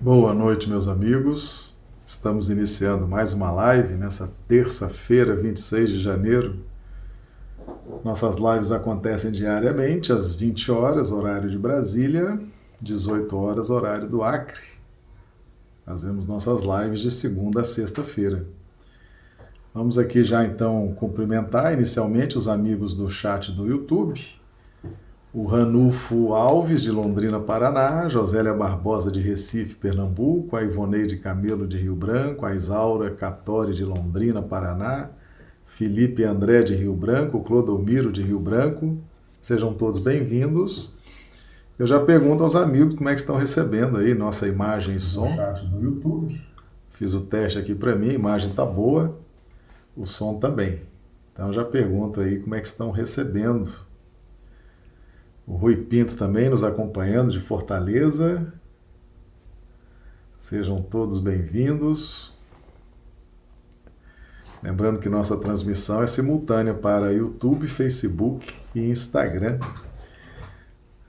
Boa noite, meus amigos. Estamos iniciando mais uma live nessa terça-feira, 26 de janeiro. Nossas lives acontecem diariamente às 20 horas, horário de Brasília, 18 horas, horário do Acre. Fazemos nossas lives de segunda a sexta-feira. Vamos aqui já então cumprimentar inicialmente os amigos do chat do YouTube o Ranulfo Alves, de Londrina, Paraná, Josélia Barbosa, de Recife, Pernambuco, a Ivoneide Camelo, de Rio Branco, a Isaura Catori, de Londrina, Paraná, Felipe André, de Rio Branco, Clodomiro, de Rio Branco. Sejam todos bem-vindos. Eu já pergunto aos amigos como é que estão recebendo aí nossa imagem e som. No YouTube. Fiz o teste aqui para mim, a imagem está boa, o som também. Então já pergunto aí como é que estão recebendo o Rui Pinto também nos acompanhando de Fortaleza. Sejam todos bem-vindos. Lembrando que nossa transmissão é simultânea para YouTube, Facebook e Instagram.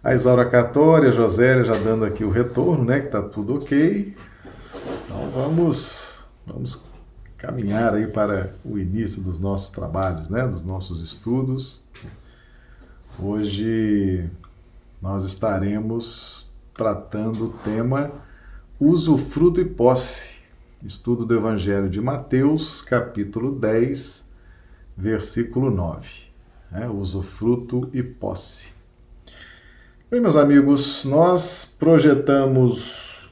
A Isaura Catória, a Josélia já dando aqui o retorno, né? Que tá tudo ok. Então vamos, vamos caminhar aí para o início dos nossos trabalhos, né? Dos nossos estudos. Hoje nós estaremos tratando o tema usufruto e posse, estudo do Evangelho de Mateus, capítulo 10, versículo 9. É, usufruto e posse. Bem, meus amigos, nós projetamos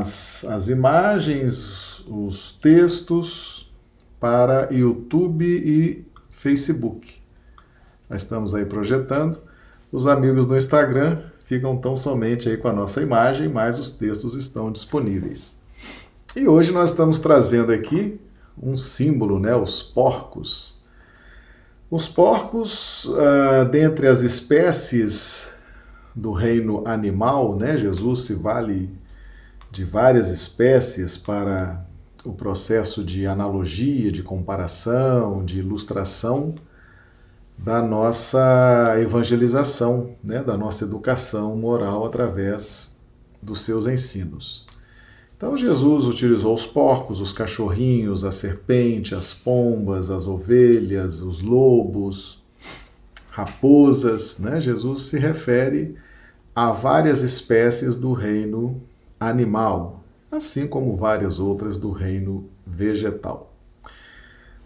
as, as imagens, os textos para YouTube e Facebook. Nós estamos aí projetando. Os amigos do Instagram ficam tão somente aí com a nossa imagem, mas os textos estão disponíveis. E hoje nós estamos trazendo aqui um símbolo, né? Os porcos. Os porcos, uh, dentre as espécies do reino animal, né? Jesus se vale de várias espécies para o processo de analogia, de comparação, de ilustração da nossa evangelização, né, da nossa educação moral através dos seus ensinos. Então Jesus utilizou os porcos, os cachorrinhos, a serpente, as pombas, as ovelhas, os lobos, raposas. Né? Jesus se refere a várias espécies do reino animal, assim como várias outras do reino vegetal.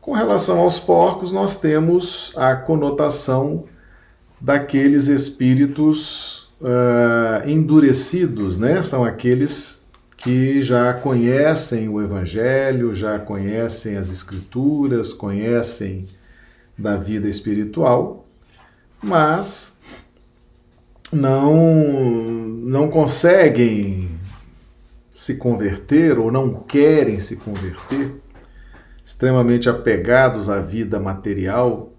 Com relação aos porcos, nós temos a conotação daqueles espíritos uh, endurecidos, né? São aqueles que já conhecem o Evangelho, já conhecem as Escrituras, conhecem da vida espiritual, mas não, não conseguem se converter ou não querem se converter extremamente apegados à vida material,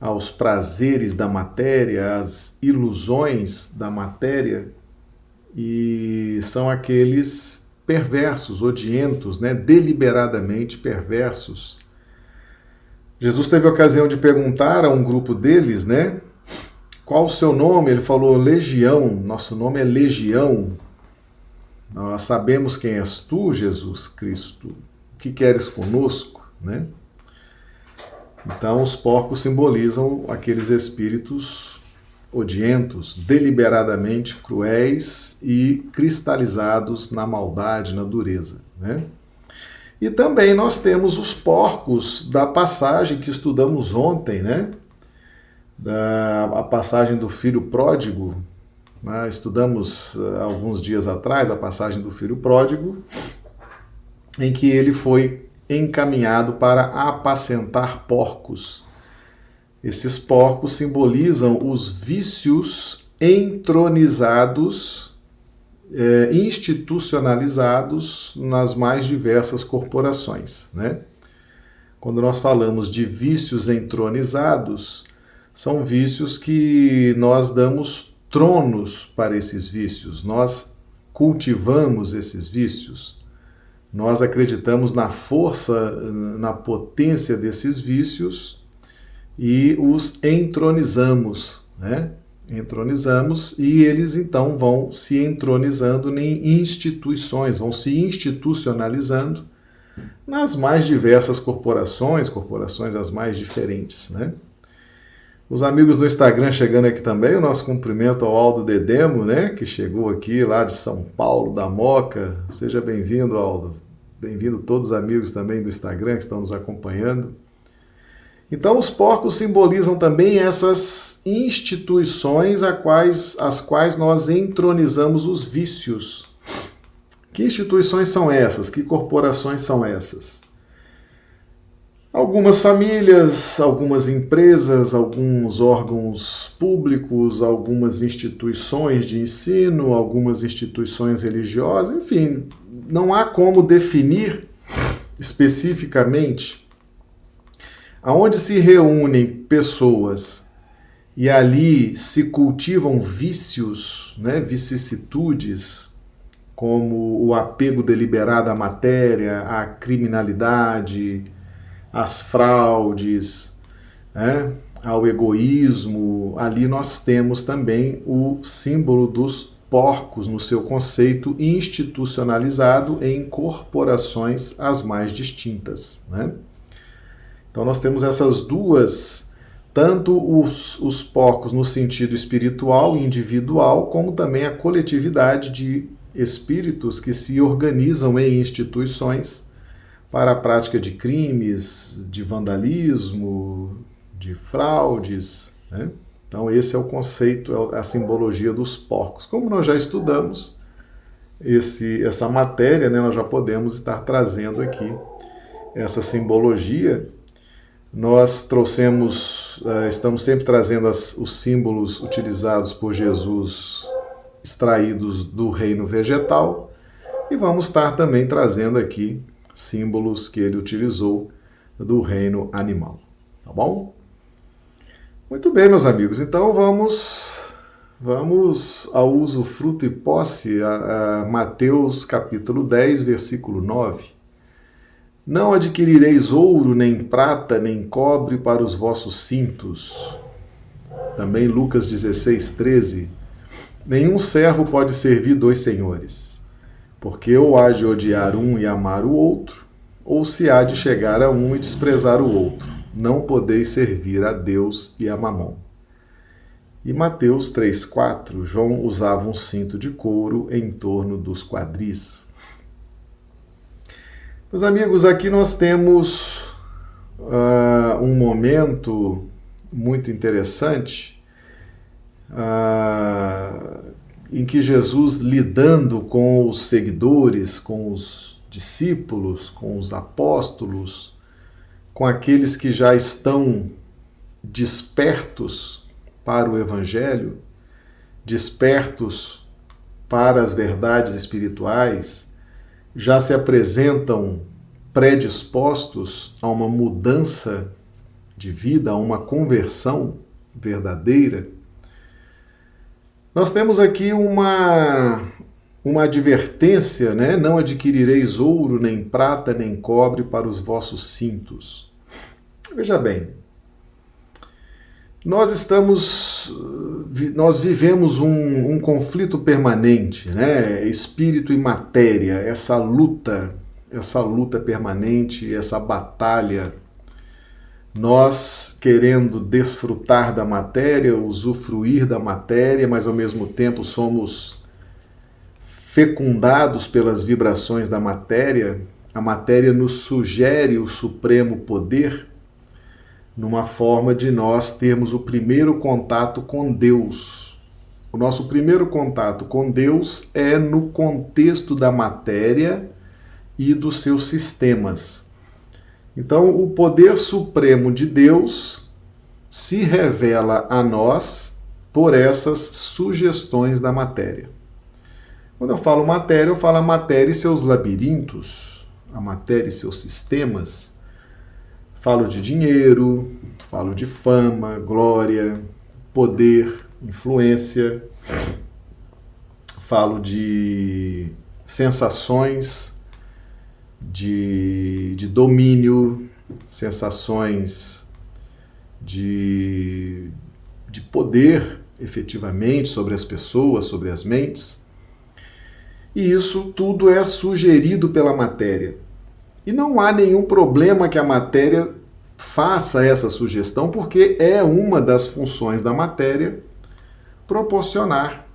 aos prazeres da matéria, às ilusões da matéria, e são aqueles perversos, odientos, né? deliberadamente perversos. Jesus teve a ocasião de perguntar a um grupo deles, né? Qual o seu nome? Ele falou Legião. Nosso nome é Legião. Nós sabemos quem és tu, Jesus Cristo que queres conosco, né? Então, os porcos simbolizam aqueles espíritos odientos, deliberadamente cruéis e cristalizados na maldade, na dureza, né? E também nós temos os porcos da passagem que estudamos ontem, né? Da, a passagem do filho pródigo. Né? Estudamos uh, alguns dias atrás a passagem do filho pródigo em que ele foi encaminhado para apacentar porcos. Esses porcos simbolizam os vícios entronizados, é, institucionalizados nas mais diversas corporações. Né? Quando nós falamos de vícios entronizados, são vícios que nós damos tronos para esses vícios, nós cultivamos esses vícios Nós acreditamos na força, na potência desses vícios e os entronizamos, né? Entronizamos e eles então vão se entronizando em instituições, vão se institucionalizando nas mais diversas corporações, corporações as mais diferentes, né? Os amigos do Instagram chegando aqui também, o nosso cumprimento ao Aldo Dedemo, né, que chegou aqui lá de São Paulo, da Moca. Seja bem-vindo, Aldo. Bem-vindo todos os amigos também do Instagram que estão nos acompanhando. Então, os porcos simbolizam também essas instituições a quais, as quais nós entronizamos os vícios. Que instituições são essas? Que corporações são essas? Algumas famílias, algumas empresas, alguns órgãos públicos, algumas instituições de ensino, algumas instituições religiosas, enfim, não há como definir especificamente aonde se reúnem pessoas e ali se cultivam vícios, né, vicissitudes, como o apego deliberado à matéria, à criminalidade, às fraudes, né, ao egoísmo, ali nós temos também o símbolo dos porcos no seu conceito institucionalizado em corporações as mais distintas. Né? Então nós temos essas duas, tanto os, os porcos no sentido espiritual e individual, como também a coletividade de espíritos que se organizam em instituições para a prática de crimes, de vandalismo, de fraudes. Né? Então, esse é o conceito, é a simbologia dos porcos. Como nós já estudamos esse, essa matéria, né, nós já podemos estar trazendo aqui essa simbologia. Nós trouxemos, uh, estamos sempre trazendo as, os símbolos utilizados por Jesus, extraídos do reino vegetal, e vamos estar também trazendo aqui símbolos que ele utilizou do reino animal. Tá bom? Muito bem, meus amigos. Então vamos vamos ao uso fruto e posse, a, a Mateus capítulo 10, versículo 9. Não adquirireis ouro, nem prata, nem cobre para os vossos cintos. Também Lucas 16, 13. Nenhum servo pode servir dois senhores porque ou há de odiar um e amar o outro, ou se há de chegar a um e desprezar o outro. Não podeis servir a Deus e a Mamon. E Mateus 3,4, João usava um cinto de couro em torno dos quadris. Meus amigos, aqui nós temos uh, um momento muito interessante. Uh, em que Jesus, lidando com os seguidores, com os discípulos, com os apóstolos, com aqueles que já estão despertos para o Evangelho, despertos para as verdades espirituais, já se apresentam predispostos a uma mudança de vida, a uma conversão verdadeira nós temos aqui uma, uma advertência, né? Não adquirireis ouro, nem prata, nem cobre para os vossos cintos. Veja bem, nós estamos, nós vivemos um, um conflito permanente, né? Espírito e matéria, essa luta, essa luta permanente, essa batalha nós querendo desfrutar da matéria, usufruir da matéria, mas ao mesmo tempo somos fecundados pelas vibrações da matéria, a matéria nos sugere o supremo poder numa forma de nós termos o primeiro contato com Deus. O nosso primeiro contato com Deus é no contexto da matéria e dos seus sistemas. Então, o poder supremo de Deus se revela a nós por essas sugestões da matéria. Quando eu falo matéria, eu falo a matéria e seus labirintos, a matéria e seus sistemas. Falo de dinheiro, falo de fama, glória, poder, influência. Falo de sensações, de, de domínio, sensações de, de poder efetivamente sobre as pessoas, sobre as mentes. E isso tudo é sugerido pela matéria. E não há nenhum problema que a matéria faça essa sugestão, porque é uma das funções da matéria proporcionar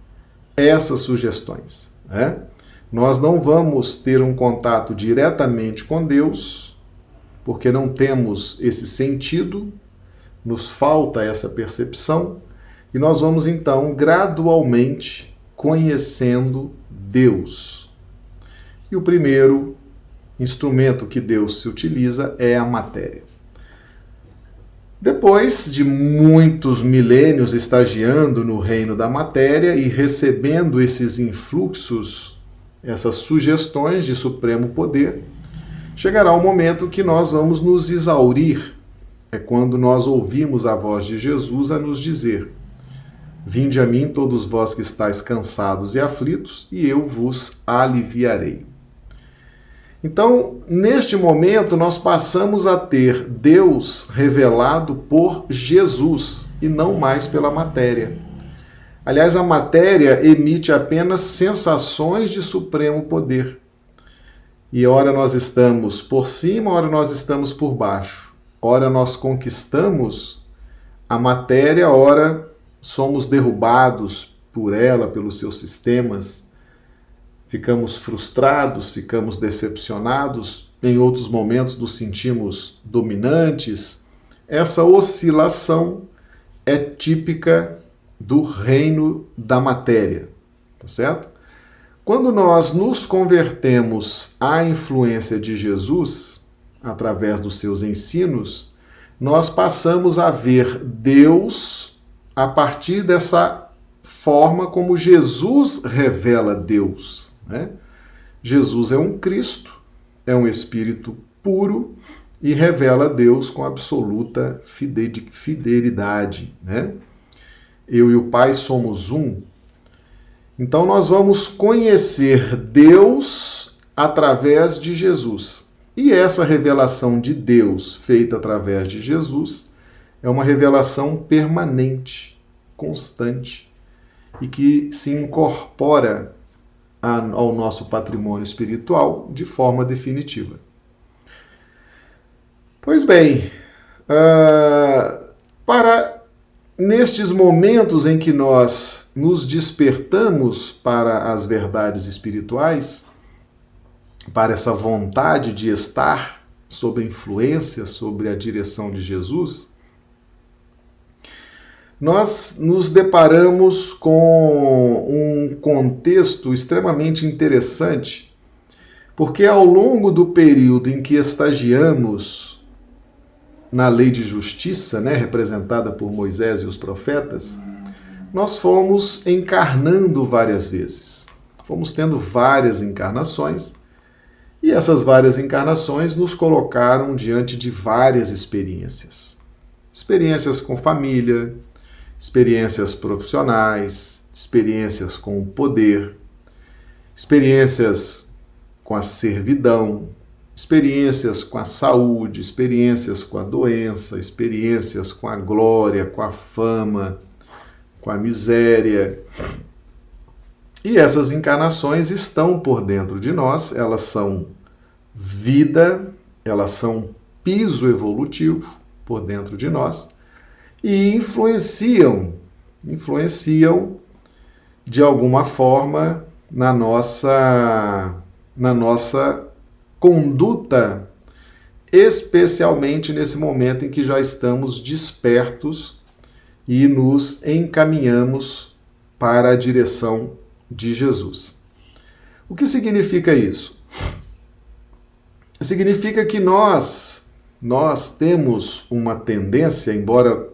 essas sugestões. Né? Nós não vamos ter um contato diretamente com Deus, porque não temos esse sentido, nos falta essa percepção, e nós vamos então gradualmente conhecendo Deus. E o primeiro instrumento que Deus se utiliza é a matéria. Depois de muitos milênios estagiando no reino da matéria e recebendo esses influxos, essas sugestões de supremo poder, chegará o momento que nós vamos nos exaurir. É quando nós ouvimos a voz de Jesus a nos dizer: Vinde a mim, todos vós que estáis cansados e aflitos, e eu vos aliviarei. Então, neste momento, nós passamos a ter Deus revelado por Jesus e não mais pela matéria. Aliás, a matéria emite apenas sensações de supremo poder. E ora nós estamos por cima, ora nós estamos por baixo. Ora nós conquistamos a matéria, ora somos derrubados por ela, pelos seus sistemas, ficamos frustrados, ficamos decepcionados, em outros momentos nos sentimos dominantes. Essa oscilação é típica do reino da matéria, tá certo? Quando nós nos convertemos à influência de Jesus, através dos seus ensinos, nós passamos a ver Deus a partir dessa forma como Jesus revela Deus. Né? Jesus é um Cristo, é um Espírito puro e revela Deus com absoluta fidelidade. Né? Eu e o Pai somos um. Então nós vamos conhecer Deus através de Jesus. E essa revelação de Deus feita através de Jesus é uma revelação permanente, constante e que se incorpora ao nosso patrimônio espiritual de forma definitiva. Pois bem, uh, para nestes momentos em que nós nos despertamos para as verdades espirituais, para essa vontade de estar sob a influência, sobre a direção de Jesus, nós nos deparamos com um contexto extremamente interessante, porque ao longo do período em que estagiamos na lei de justiça, né, representada por Moisés e os profetas, nós fomos encarnando várias vezes. Fomos tendo várias encarnações, e essas várias encarnações nos colocaram diante de várias experiências. Experiências com família, experiências profissionais, experiências com o poder, experiências com a servidão, experiências com a saúde, experiências com a doença, experiências com a glória, com a fama, com a miséria. E essas encarnações estão por dentro de nós, elas são vida, elas são piso evolutivo por dentro de nós e influenciam, influenciam de alguma forma na nossa na nossa conduta, especialmente nesse momento em que já estamos despertos e nos encaminhamos para a direção de Jesus. O que significa isso? Significa que nós nós temos uma tendência, embora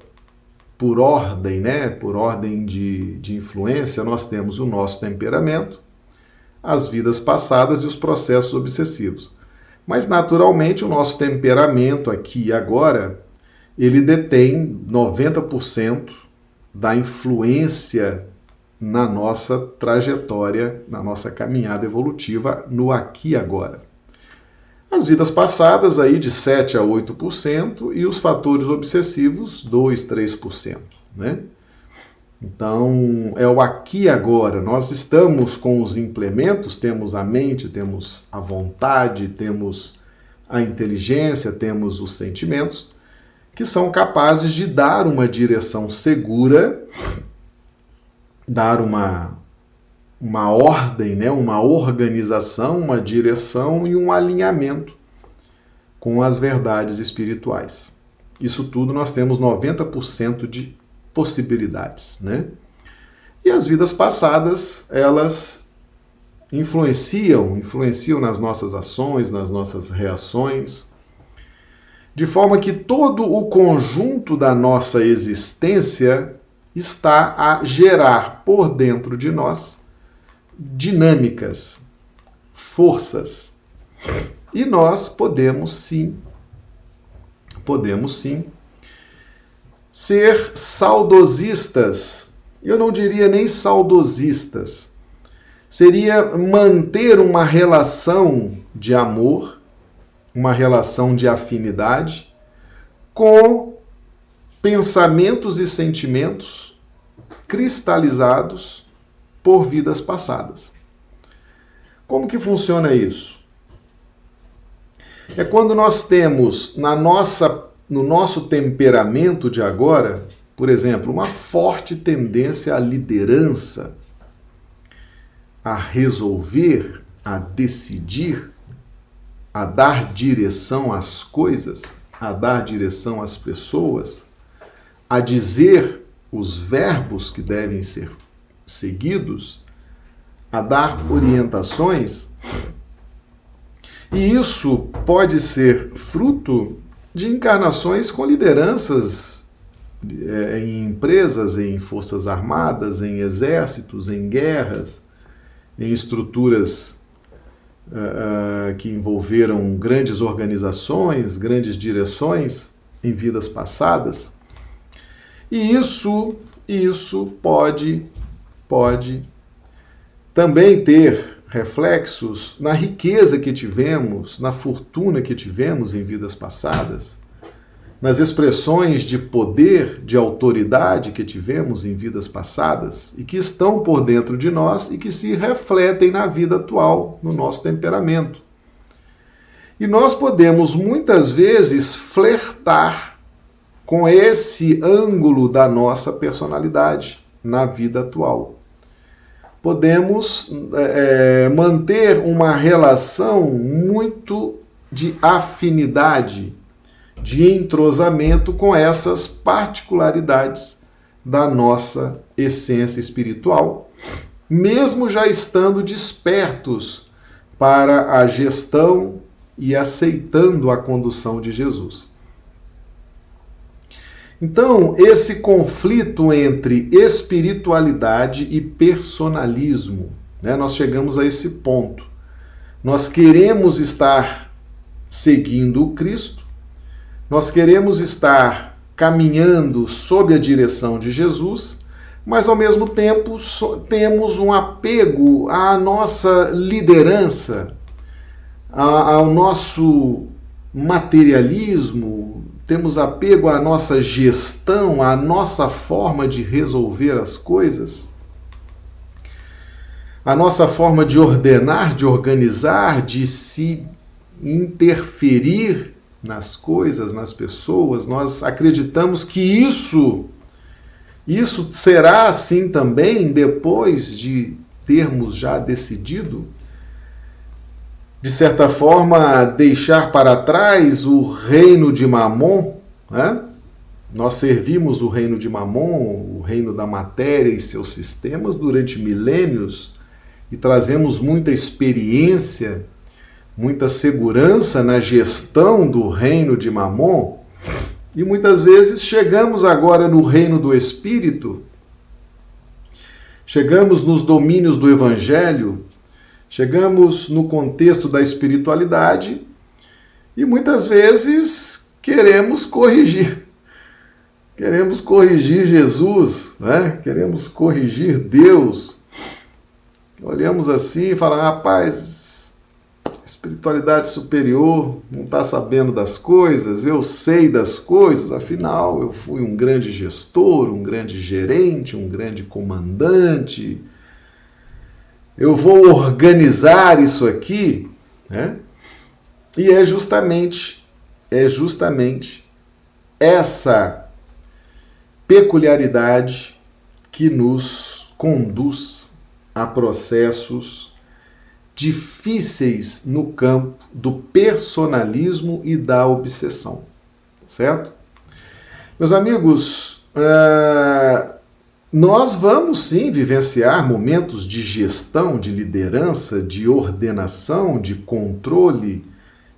por ordem, né, por ordem de, de influência, nós temos o nosso temperamento, as vidas passadas e os processos obsessivos. Mas, naturalmente, o nosso temperamento aqui e agora, ele detém 90% da influência na nossa trajetória, na nossa caminhada evolutiva no aqui e agora. As vidas passadas aí de 7 a 8% e os fatores obsessivos 2, 3%, né? Então, é o aqui e agora. Nós estamos com os implementos, temos a mente, temos a vontade, temos a inteligência, temos os sentimentos, que são capazes de dar uma direção segura, dar uma, uma ordem, né? uma organização, uma direção e um alinhamento com as verdades espirituais. Isso tudo nós temos 90% de possibilidades, né? E as vidas passadas, elas influenciam, influenciam nas nossas ações, nas nossas reações, de forma que todo o conjunto da nossa existência está a gerar por dentro de nós dinâmicas, forças. E nós podemos sim, podemos sim ser saudosistas. Eu não diria nem saudosistas. Seria manter uma relação de amor, uma relação de afinidade com pensamentos e sentimentos cristalizados por vidas passadas. Como que funciona isso? É quando nós temos na nossa no nosso temperamento de agora, por exemplo, uma forte tendência à liderança, a resolver, a decidir, a dar direção às coisas, a dar direção às pessoas, a dizer os verbos que devem ser seguidos, a dar orientações. E isso pode ser fruto de encarnações com lideranças é, em empresas, em forças armadas, em exércitos, em guerras, em estruturas uh, que envolveram grandes organizações, grandes direções em vidas passadas. E isso, isso pode, pode também ter reflexos na riqueza que tivemos, na fortuna que tivemos em vidas passadas, nas expressões de poder, de autoridade que tivemos em vidas passadas e que estão por dentro de nós e que se refletem na vida atual, no nosso temperamento. E nós podemos muitas vezes flertar com esse ângulo da nossa personalidade na vida atual podemos é, é, manter uma relação muito de afinidade, de entrosamento com essas particularidades da nossa essência espiritual, mesmo já estando despertos para a gestão e aceitando a condução de Jesus. Então, esse conflito entre espiritualidade e personalismo, né, nós chegamos a esse ponto. Nós queremos estar seguindo o Cristo, nós queremos estar caminhando sob a direção de Jesus, mas ao mesmo tempo temos um apego à nossa liderança, ao nosso materialismo, temos apego à nossa gestão, à nossa forma de resolver as coisas, à nossa forma de ordenar, de organizar, de se interferir nas coisas, nas pessoas, nós acreditamos que isso isso será assim também depois de termos já decidido de certa forma, deixar para trás o reino de Mamon. Né? Nós servimos o reino de Mamon, o reino da matéria e seus sistemas durante milênios e trazemos muita experiência, muita segurança na gestão do reino de Mamon. E muitas vezes chegamos agora no reino do Espírito, chegamos nos domínios do Evangelho Chegamos no contexto da espiritualidade e muitas vezes queremos corrigir. Queremos corrigir Jesus, né? queremos corrigir Deus. Olhamos assim e falamos, rapaz, espiritualidade superior, não está sabendo das coisas, eu sei das coisas, afinal eu fui um grande gestor, um grande gerente, um grande comandante. Eu vou organizar isso aqui, né? E é justamente, é justamente essa peculiaridade que nos conduz a processos difíceis no campo do personalismo e da obsessão, certo? Meus amigos, uh, nós vamos sim vivenciar momentos de gestão, de liderança, de ordenação, de controle,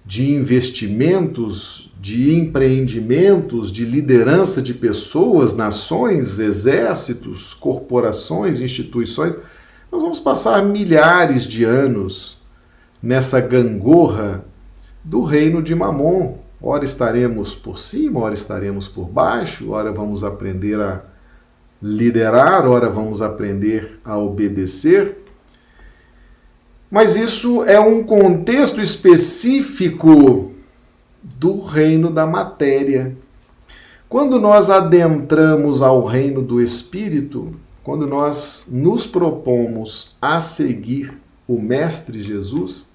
de investimentos, de empreendimentos, de liderança de pessoas, nações, exércitos, corporações, instituições nós vamos passar milhares de anos nessa gangorra do reino de Mamon. Ora estaremos por cima, ora estaremos por baixo, ora vamos aprender a liderar, ora vamos aprender a obedecer. Mas isso é um contexto específico do reino da matéria. Quando nós adentramos ao reino do espírito, quando nós nos propomos a seguir o Mestre Jesus,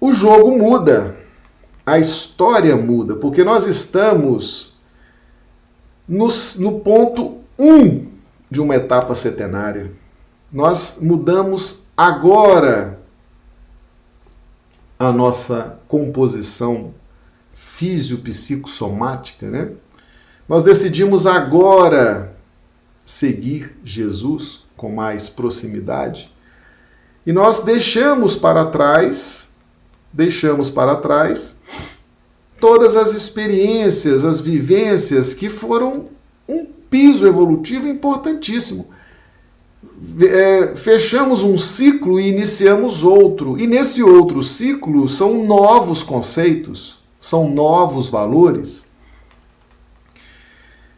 o jogo muda, a história muda, porque nós estamos no, no ponto 1 um de uma etapa setenária. Nós mudamos agora a nossa composição físio-psicossomática, né? Nós decidimos agora seguir Jesus com mais proximidade. E nós deixamos para trás, deixamos para trás todas as experiências, as vivências que foram um piso evolutivo importantíssimo. É, fechamos um ciclo e iniciamos outro. E nesse outro ciclo são novos conceitos, são novos valores.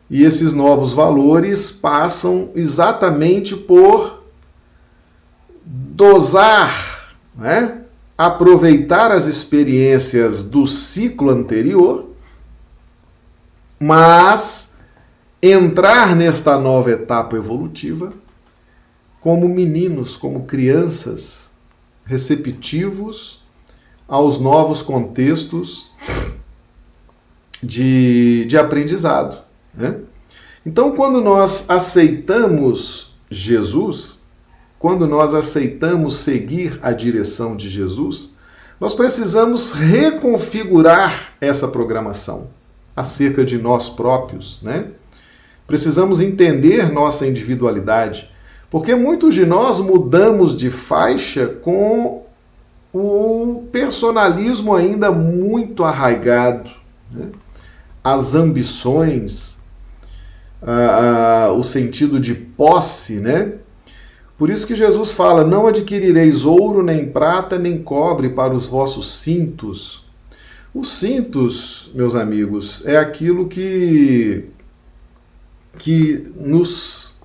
E esses novos valores passam exatamente por dosar, né? Aproveitar as experiências do ciclo anterior, mas entrar nesta nova etapa evolutiva como meninos, como crianças, receptivos aos novos contextos de, de aprendizado. Né? Então, quando nós aceitamos Jesus, quando nós aceitamos seguir a direção de Jesus, nós precisamos reconfigurar essa programação acerca de nós próprios, né? Precisamos entender nossa individualidade, porque muitos de nós mudamos de faixa com o personalismo ainda muito arraigado, né? as ambições, o sentido de posse, né? Por isso que Jesus fala: Não adquirireis ouro, nem prata, nem cobre para os vossos cintos. Os cintos, meus amigos, é aquilo que, que nos,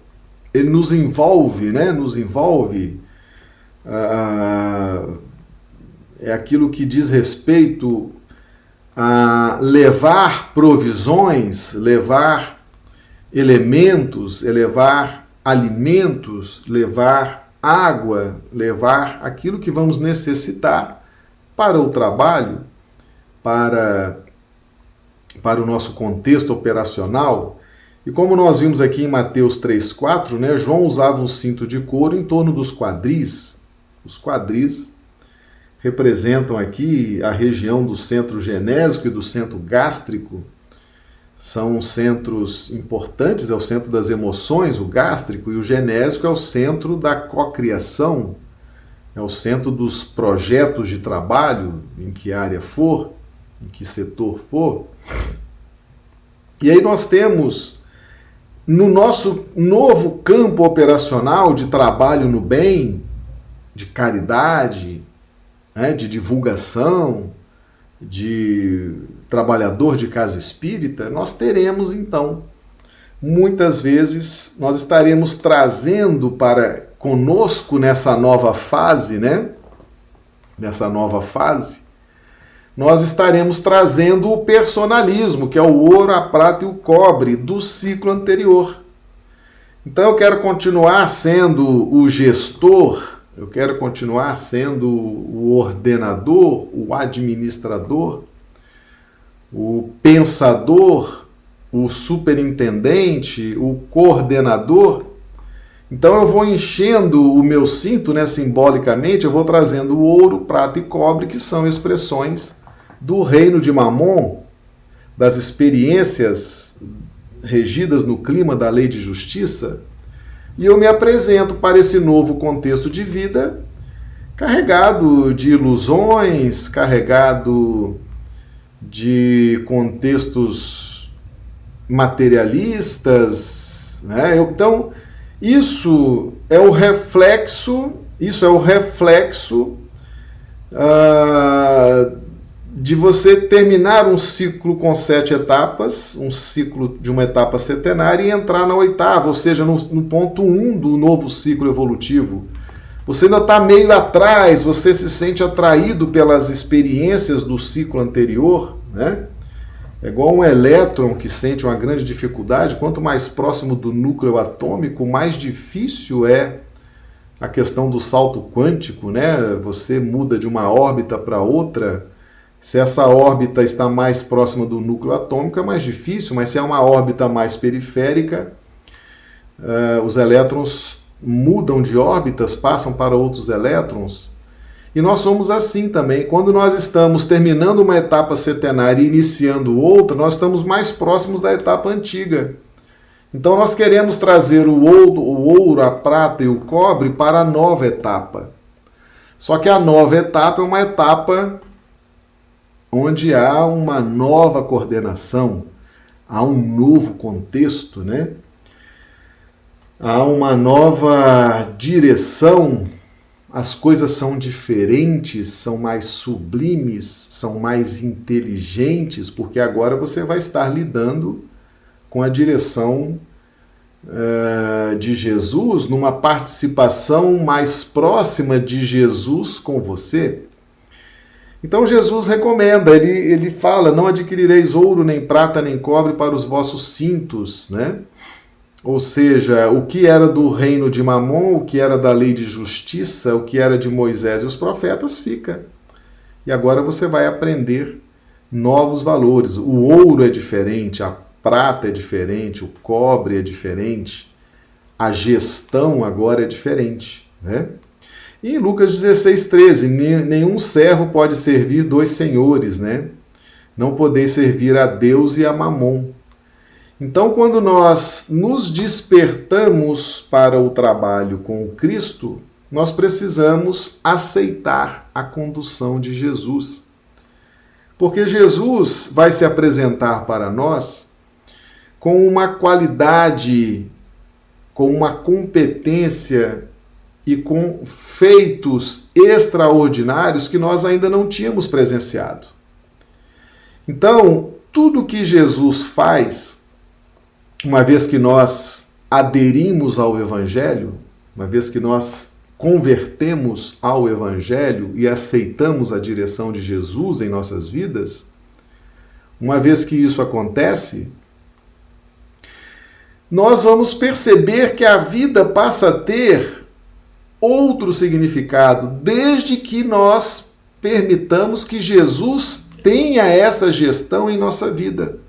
ele nos envolve, né? Nos envolve. é aquilo que diz respeito a levar provisões, levar elementos, levar alimentos, levar água, levar aquilo que vamos necessitar para o trabalho, para, para o nosso contexto operacional. E como nós vimos aqui em Mateus 3,4, né, João usava um cinto de couro em torno dos quadris. Os quadris representam aqui a região do centro genésico e do centro gástrico são centros importantes, é o centro das emoções, o gástrico, e o genésico é o centro da cocriação, é o centro dos projetos de trabalho, em que área for, em que setor for. E aí nós temos no nosso novo campo operacional de trabalho no bem, de caridade, né, de divulgação, de trabalhador de casa espírita, nós teremos então, muitas vezes, nós estaremos trazendo para conosco nessa nova fase, né? nessa nova fase, nós estaremos trazendo o personalismo, que é o ouro, a prata e o cobre do ciclo anterior. Então eu quero continuar sendo o gestor, eu quero continuar sendo o ordenador, o administrador, o pensador, o superintendente, o coordenador. Então eu vou enchendo o meu cinto, né, simbolicamente, eu vou trazendo ouro, prata e cobre, que são expressões do reino de Mamon, das experiências regidas no clima da lei de justiça, e eu me apresento para esse novo contexto de vida carregado de ilusões, carregado de contextos materialistas, né? Então, isso é o reflexo, isso é o reflexo uh, de você terminar um ciclo com sete etapas, um ciclo de uma etapa centenária, e entrar na oitava, ou seja, no, no ponto um do novo ciclo evolutivo. Você ainda está meio atrás, você se sente atraído pelas experiências do ciclo anterior, né? É igual um elétron que sente uma grande dificuldade. Quanto mais próximo do núcleo atômico, mais difícil é a questão do salto quântico, né? Você muda de uma órbita para outra se essa órbita está mais próxima do núcleo atômico, é mais difícil, mas se é uma órbita mais periférica, uh, os elétrons mudam de órbitas, passam para outros elétrons. E nós somos assim também. Quando nós estamos terminando uma etapa setenária e iniciando outra, nós estamos mais próximos da etapa antiga. Então nós queremos trazer o ouro, o ouro, a prata e o cobre para a nova etapa. Só que a nova etapa é uma etapa onde há uma nova coordenação, há um novo contexto, né? Há uma nova direção, as coisas são diferentes, são mais sublimes, são mais inteligentes, porque agora você vai estar lidando com a direção uh, de Jesus, numa participação mais próxima de Jesus com você. Então Jesus recomenda, ele, ele fala: não adquirireis ouro, nem prata, nem cobre para os vossos cintos, né? Ou seja, o que era do reino de Mamon, o que era da lei de justiça, o que era de Moisés e os profetas fica. E agora você vai aprender novos valores. O ouro é diferente, a prata é diferente, o cobre é diferente, a gestão agora é diferente, né? E em Lucas 16, 13, nenhum servo pode servir dois senhores, né? Não poder servir a Deus e a Mamon. Então, quando nós nos despertamos para o trabalho com Cristo, nós precisamos aceitar a condução de Jesus. Porque Jesus vai se apresentar para nós com uma qualidade, com uma competência e com feitos extraordinários que nós ainda não tínhamos presenciado. Então, tudo que Jesus faz, uma vez que nós aderimos ao Evangelho, uma vez que nós convertemos ao Evangelho e aceitamos a direção de Jesus em nossas vidas, uma vez que isso acontece, nós vamos perceber que a vida passa a ter outro significado, desde que nós permitamos que Jesus tenha essa gestão em nossa vida.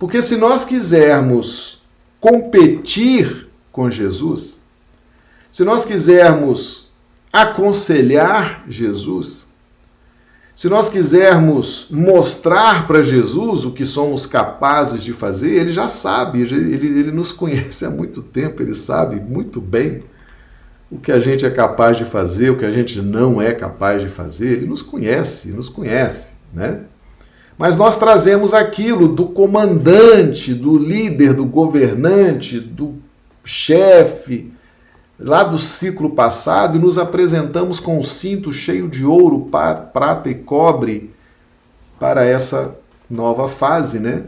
Porque se nós quisermos competir com Jesus, se nós quisermos aconselhar Jesus, se nós quisermos mostrar para Jesus o que somos capazes de fazer, ele já sabe, ele, ele nos conhece há muito tempo, ele sabe muito bem o que a gente é capaz de fazer, o que a gente não é capaz de fazer. Ele nos conhece, nos conhece, né? Mas nós trazemos aquilo do comandante, do líder, do governante, do chefe, lá do ciclo passado, e nos apresentamos com o cinto cheio de ouro, prata e cobre para essa nova fase, né?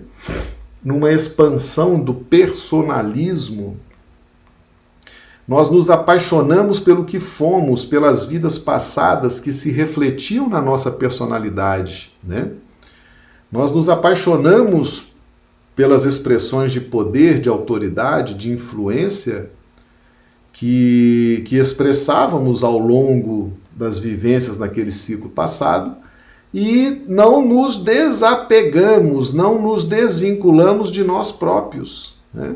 Numa expansão do personalismo Nós nos apaixonamos pelo que fomos, pelas vidas passadas que se refletiam na nossa personalidade, né? Nós nos apaixonamos pelas expressões de poder, de autoridade, de influência que, que expressávamos ao longo das vivências naquele ciclo passado e não nos desapegamos, não nos desvinculamos de nós próprios. Né?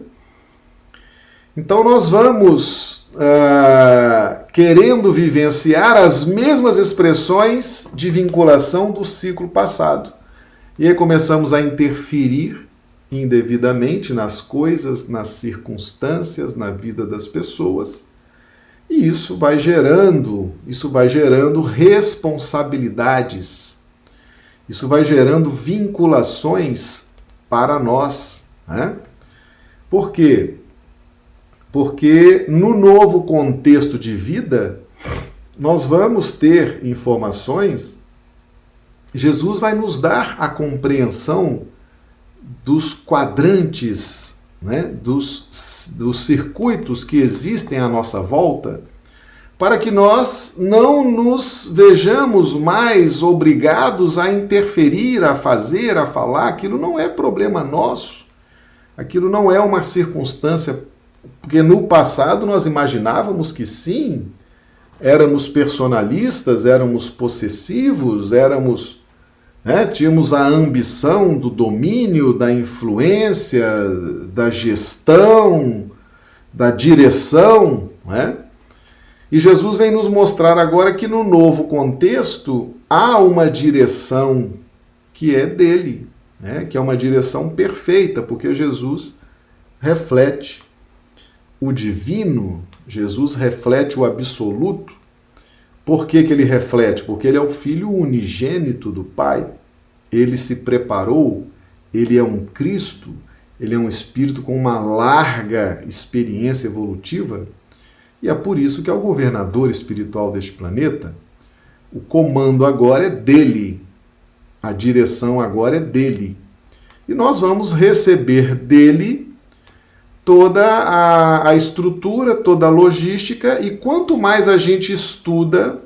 Então nós vamos uh, querendo vivenciar as mesmas expressões de vinculação do ciclo passado. E aí começamos a interferir indevidamente nas coisas, nas circunstâncias, na vida das pessoas. E isso vai gerando, isso vai gerando responsabilidades. Isso vai gerando vinculações para nós, né? Por quê? Porque no novo contexto de vida, nós vamos ter informações, Jesus vai nos dar a compreensão dos quadrantes, né, dos, dos circuitos que existem à nossa volta, para que nós não nos vejamos mais obrigados a interferir, a fazer, a falar. Aquilo não é problema nosso, aquilo não é uma circunstância. Porque no passado nós imaginávamos que sim, éramos personalistas, éramos possessivos, éramos né? Tínhamos a ambição do domínio, da influência, da gestão, da direção. Né? E Jesus vem nos mostrar agora que no novo contexto há uma direção que é dele, né? que é uma direção perfeita, porque Jesus reflete o divino, Jesus reflete o absoluto, por que, que ele reflete? Porque ele é o filho unigênito do Pai. Ele se preparou, ele é um Cristo, ele é um espírito com uma larga experiência evolutiva. E é por isso que é o governador espiritual deste planeta. O comando agora é dele, a direção agora é dele. E nós vamos receber dele toda a, a estrutura, toda a logística, e quanto mais a gente estuda,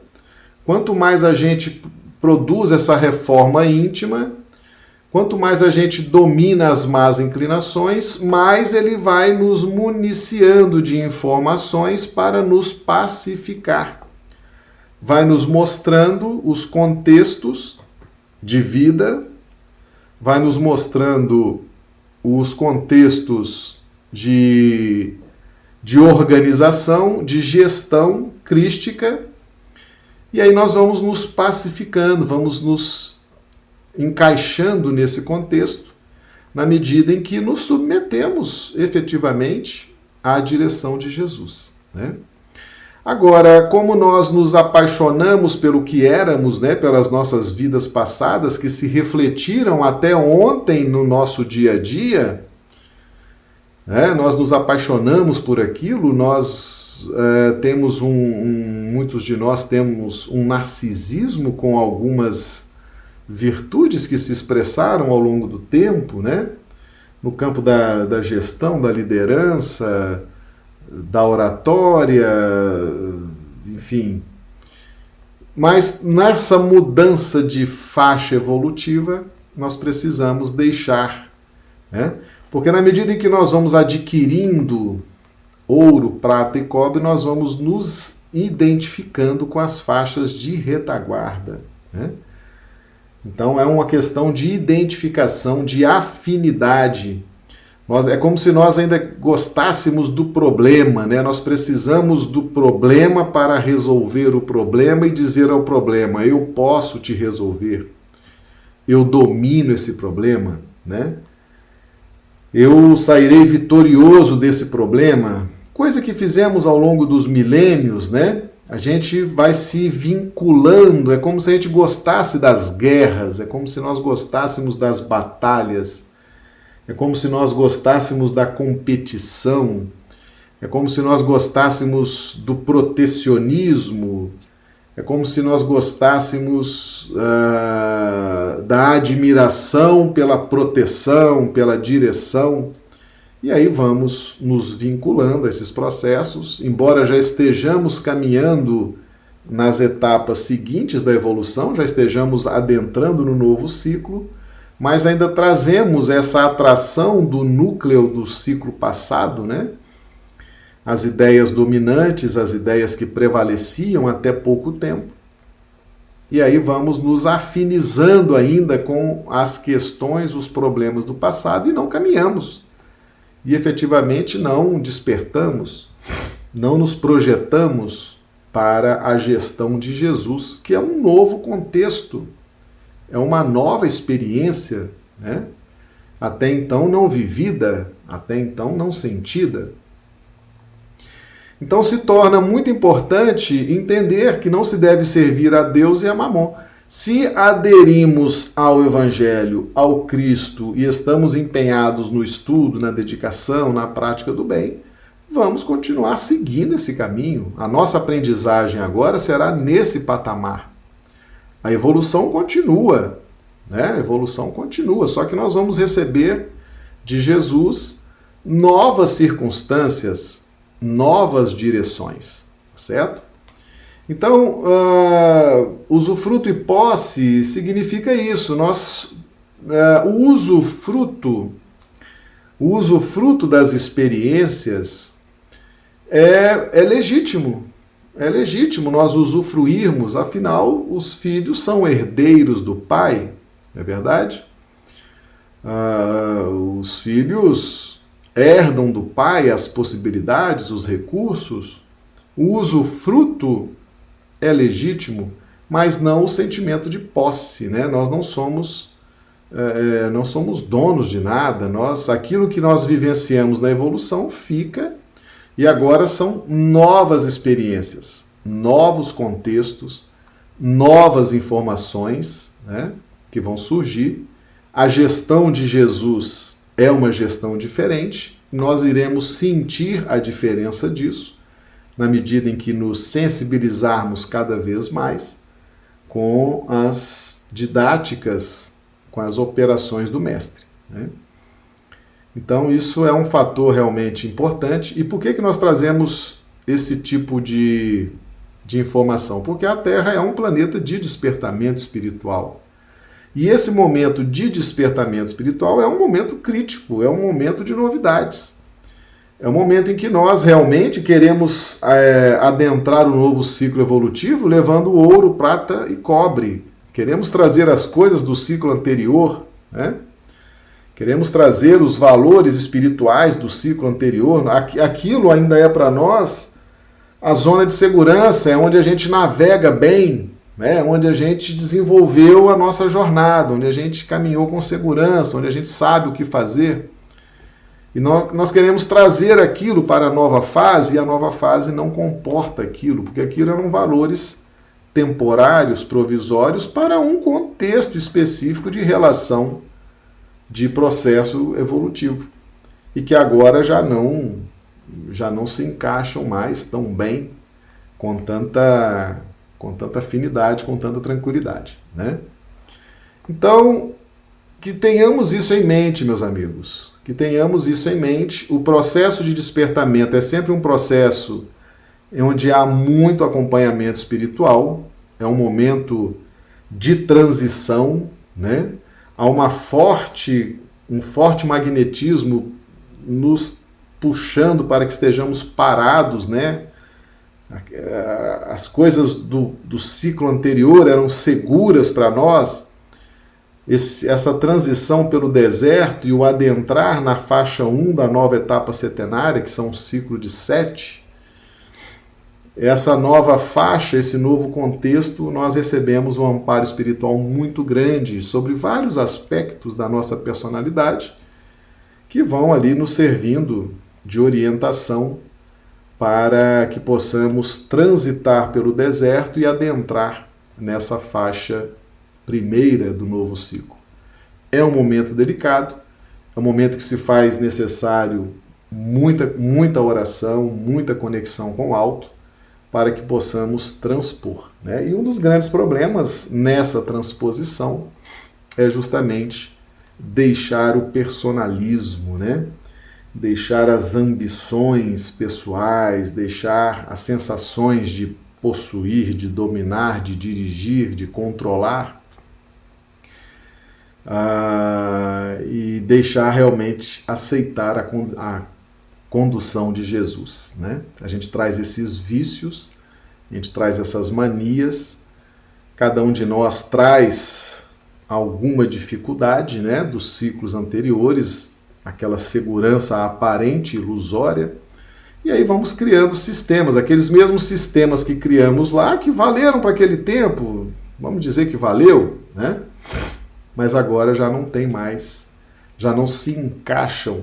quanto mais a gente produz essa reforma íntima, quanto mais a gente domina as más inclinações, mais ele vai nos municiando de informações para nos pacificar. Vai nos mostrando os contextos de vida, vai nos mostrando os contextos de, de organização, de gestão crística, e aí nós vamos nos pacificando, vamos nos encaixando nesse contexto, na medida em que nos submetemos efetivamente à direção de Jesus. Né? Agora, como nós nos apaixonamos pelo que éramos, né, pelas nossas vidas passadas, que se refletiram até ontem no nosso dia a dia, é, nós nos apaixonamos por aquilo, nós é, temos um, um, muitos de nós temos um narcisismo com algumas virtudes que se expressaram ao longo do tempo, né? no campo da, da gestão, da liderança, da oratória, enfim. Mas nessa mudança de faixa evolutiva, nós precisamos deixar. Né? Porque na medida em que nós vamos adquirindo ouro, prata e cobre, nós vamos nos identificando com as faixas de retaguarda. Né? Então é uma questão de identificação, de afinidade. Nós, é como se nós ainda gostássemos do problema, né? Nós precisamos do problema para resolver o problema e dizer ao problema: eu posso te resolver, eu domino esse problema, né? Eu sairei vitorioso desse problema, coisa que fizemos ao longo dos milênios, né? A gente vai se vinculando, é como se a gente gostasse das guerras, é como se nós gostássemos das batalhas, é como se nós gostássemos da competição, é como se nós gostássemos do protecionismo, é como se nós gostássemos uh, da admiração pela proteção, pela direção. E aí vamos nos vinculando a esses processos, embora já estejamos caminhando nas etapas seguintes da evolução, já estejamos adentrando no novo ciclo, mas ainda trazemos essa atração do núcleo do ciclo passado, né? As ideias dominantes, as ideias que prevaleciam até pouco tempo. E aí vamos nos afinizando ainda com as questões, os problemas do passado e não caminhamos e efetivamente não despertamos, não nos projetamos para a gestão de Jesus, que é um novo contexto, é uma nova experiência, né? até então não vivida, até então não sentida. Então se torna muito importante entender que não se deve servir a Deus e a Mamon. Se aderimos ao Evangelho, ao Cristo e estamos empenhados no estudo, na dedicação, na prática do bem, vamos continuar seguindo esse caminho. A nossa aprendizagem agora será nesse patamar. A evolução continua, né? A evolução continua, só que nós vamos receber de Jesus novas circunstâncias, novas direções, certo? Então, uh, usufruto e posse significa isso. Nós, uh, o usufruto, o usufruto das experiências é, é legítimo. É legítimo nós usufruirmos, afinal, os filhos são herdeiros do pai, não é verdade? Uh, os filhos herdam do pai as possibilidades, os recursos. O usufruto é legítimo, mas não o sentimento de posse, né? Nós não somos é, não somos donos de nada. Nós, aquilo que nós vivenciamos na evolução fica e agora são novas experiências, novos contextos, novas informações, né? Que vão surgir. A gestão de Jesus é uma gestão diferente. Nós iremos sentir a diferença disso na medida em que nos sensibilizarmos cada vez mais com as didáticas, com as operações do mestre. Né? Então, isso é um fator realmente importante. E por que, que nós trazemos esse tipo de, de informação? Porque a Terra é um planeta de despertamento espiritual. E esse momento de despertamento espiritual é um momento crítico, é um momento de novidades. É o momento em que nós realmente queremos é, adentrar o novo ciclo evolutivo levando ouro, prata e cobre. Queremos trazer as coisas do ciclo anterior, né? Queremos trazer os valores espirituais do ciclo anterior. Aquilo ainda é para nós a zona de segurança, é onde a gente navega bem, né? onde a gente desenvolveu a nossa jornada, onde a gente caminhou com segurança, onde a gente sabe o que fazer. E nós queremos trazer aquilo para a nova fase e a nova fase não comporta aquilo, porque aquilo eram valores temporários, provisórios, para um contexto específico de relação de processo evolutivo e que agora já não já não se encaixam mais tão bem com tanta com tanta afinidade, com tanta tranquilidade, né? Então, que tenhamos isso em mente, meus amigos que tenhamos isso em mente. O processo de despertamento é sempre um processo onde há muito acompanhamento espiritual, é um momento de transição, né? Há uma forte, um forte magnetismo nos puxando para que estejamos parados, né? As coisas do, do ciclo anterior eram seguras para nós, esse, essa transição pelo deserto e o adentrar na faixa 1 da nova etapa setenária, que são um ciclo de sete, essa nova faixa, esse novo contexto, nós recebemos um amparo espiritual muito grande sobre vários aspectos da nossa personalidade que vão ali nos servindo de orientação para que possamos transitar pelo deserto e adentrar nessa faixa primeira do novo ciclo. É um momento delicado, é um momento que se faz necessário muita, muita oração, muita conexão com o alto, para que possamos transpor. Né? E um dos grandes problemas nessa transposição é justamente deixar o personalismo, né? Deixar as ambições pessoais, deixar as sensações de possuir, de dominar, de dirigir, de controlar, uh, e deixar realmente aceitar a, a condução de Jesus. Né? A gente traz esses vícios, a gente traz essas manias, cada um de nós traz alguma dificuldade né, dos ciclos anteriores, aquela segurança aparente, ilusória. E aí vamos criando sistemas, aqueles mesmos sistemas que criamos lá, que valeram para aquele tempo, vamos dizer que valeu, né? Mas agora já não tem mais, já não se encaixam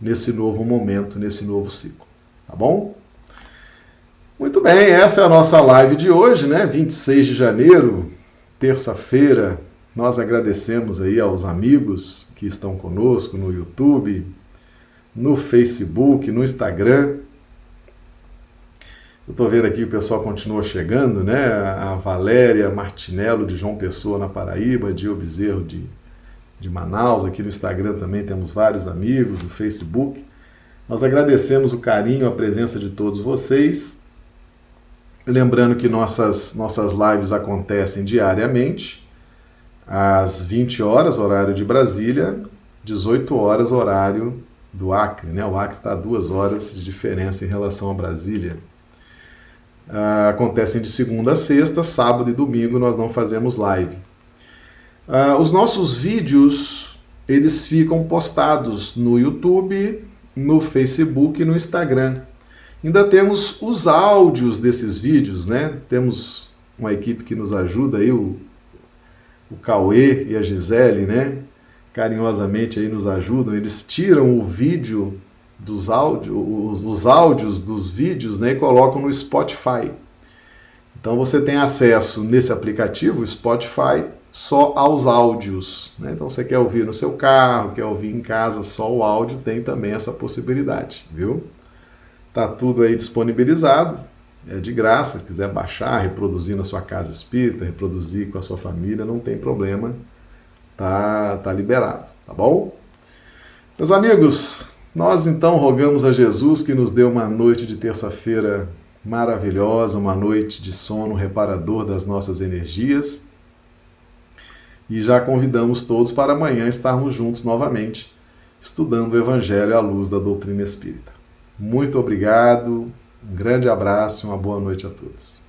nesse novo momento, nesse novo ciclo. Tá bom? Muito bem, essa é a nossa live de hoje, né? 26 de janeiro, terça-feira. Nós agradecemos aí aos amigos que estão conosco no YouTube, no Facebook, no Instagram. Eu estou vendo aqui o pessoal continua chegando, né? A Valéria Martinello de João Pessoa na Paraíba, de Bezerro de de Manaus, aqui no Instagram também temos vários amigos, no Facebook. Nós agradecemos o carinho, a presença de todos vocês. Lembrando que nossas, nossas lives acontecem diariamente, às 20 horas, horário de Brasília, 18 horas, horário do Acre. Né? O Acre está a duas horas de diferença em relação a Brasília. Uh, acontecem de segunda a sexta, sábado e domingo nós não fazemos live. Uh, os nossos vídeos eles ficam postados no YouTube, no Facebook e no Instagram. Ainda temos os áudios desses vídeos, né? Temos uma equipe que nos ajuda aí, o, o Cauê e a Gisele, né? Carinhosamente aí nos ajudam. Eles tiram o vídeo dos áudios, os, os áudios dos vídeos, né? E colocam no Spotify. Então você tem acesso nesse aplicativo, Spotify, só aos áudios. Né? Então você quer ouvir no seu carro, quer ouvir em casa só o áudio, tem também essa possibilidade, viu? Tá tudo aí disponibilizado, é de graça, quiser baixar, reproduzir na sua casa espírita, reproduzir com a sua família, não tem problema, tá, tá liberado, tá bom? Meus amigos, nós então rogamos a Jesus que nos dê uma noite de terça-feira maravilhosa, uma noite de sono reparador das nossas energias e já convidamos todos para amanhã estarmos juntos novamente, estudando o Evangelho à luz da doutrina espírita. Muito obrigado, um grande abraço e uma boa noite a todos.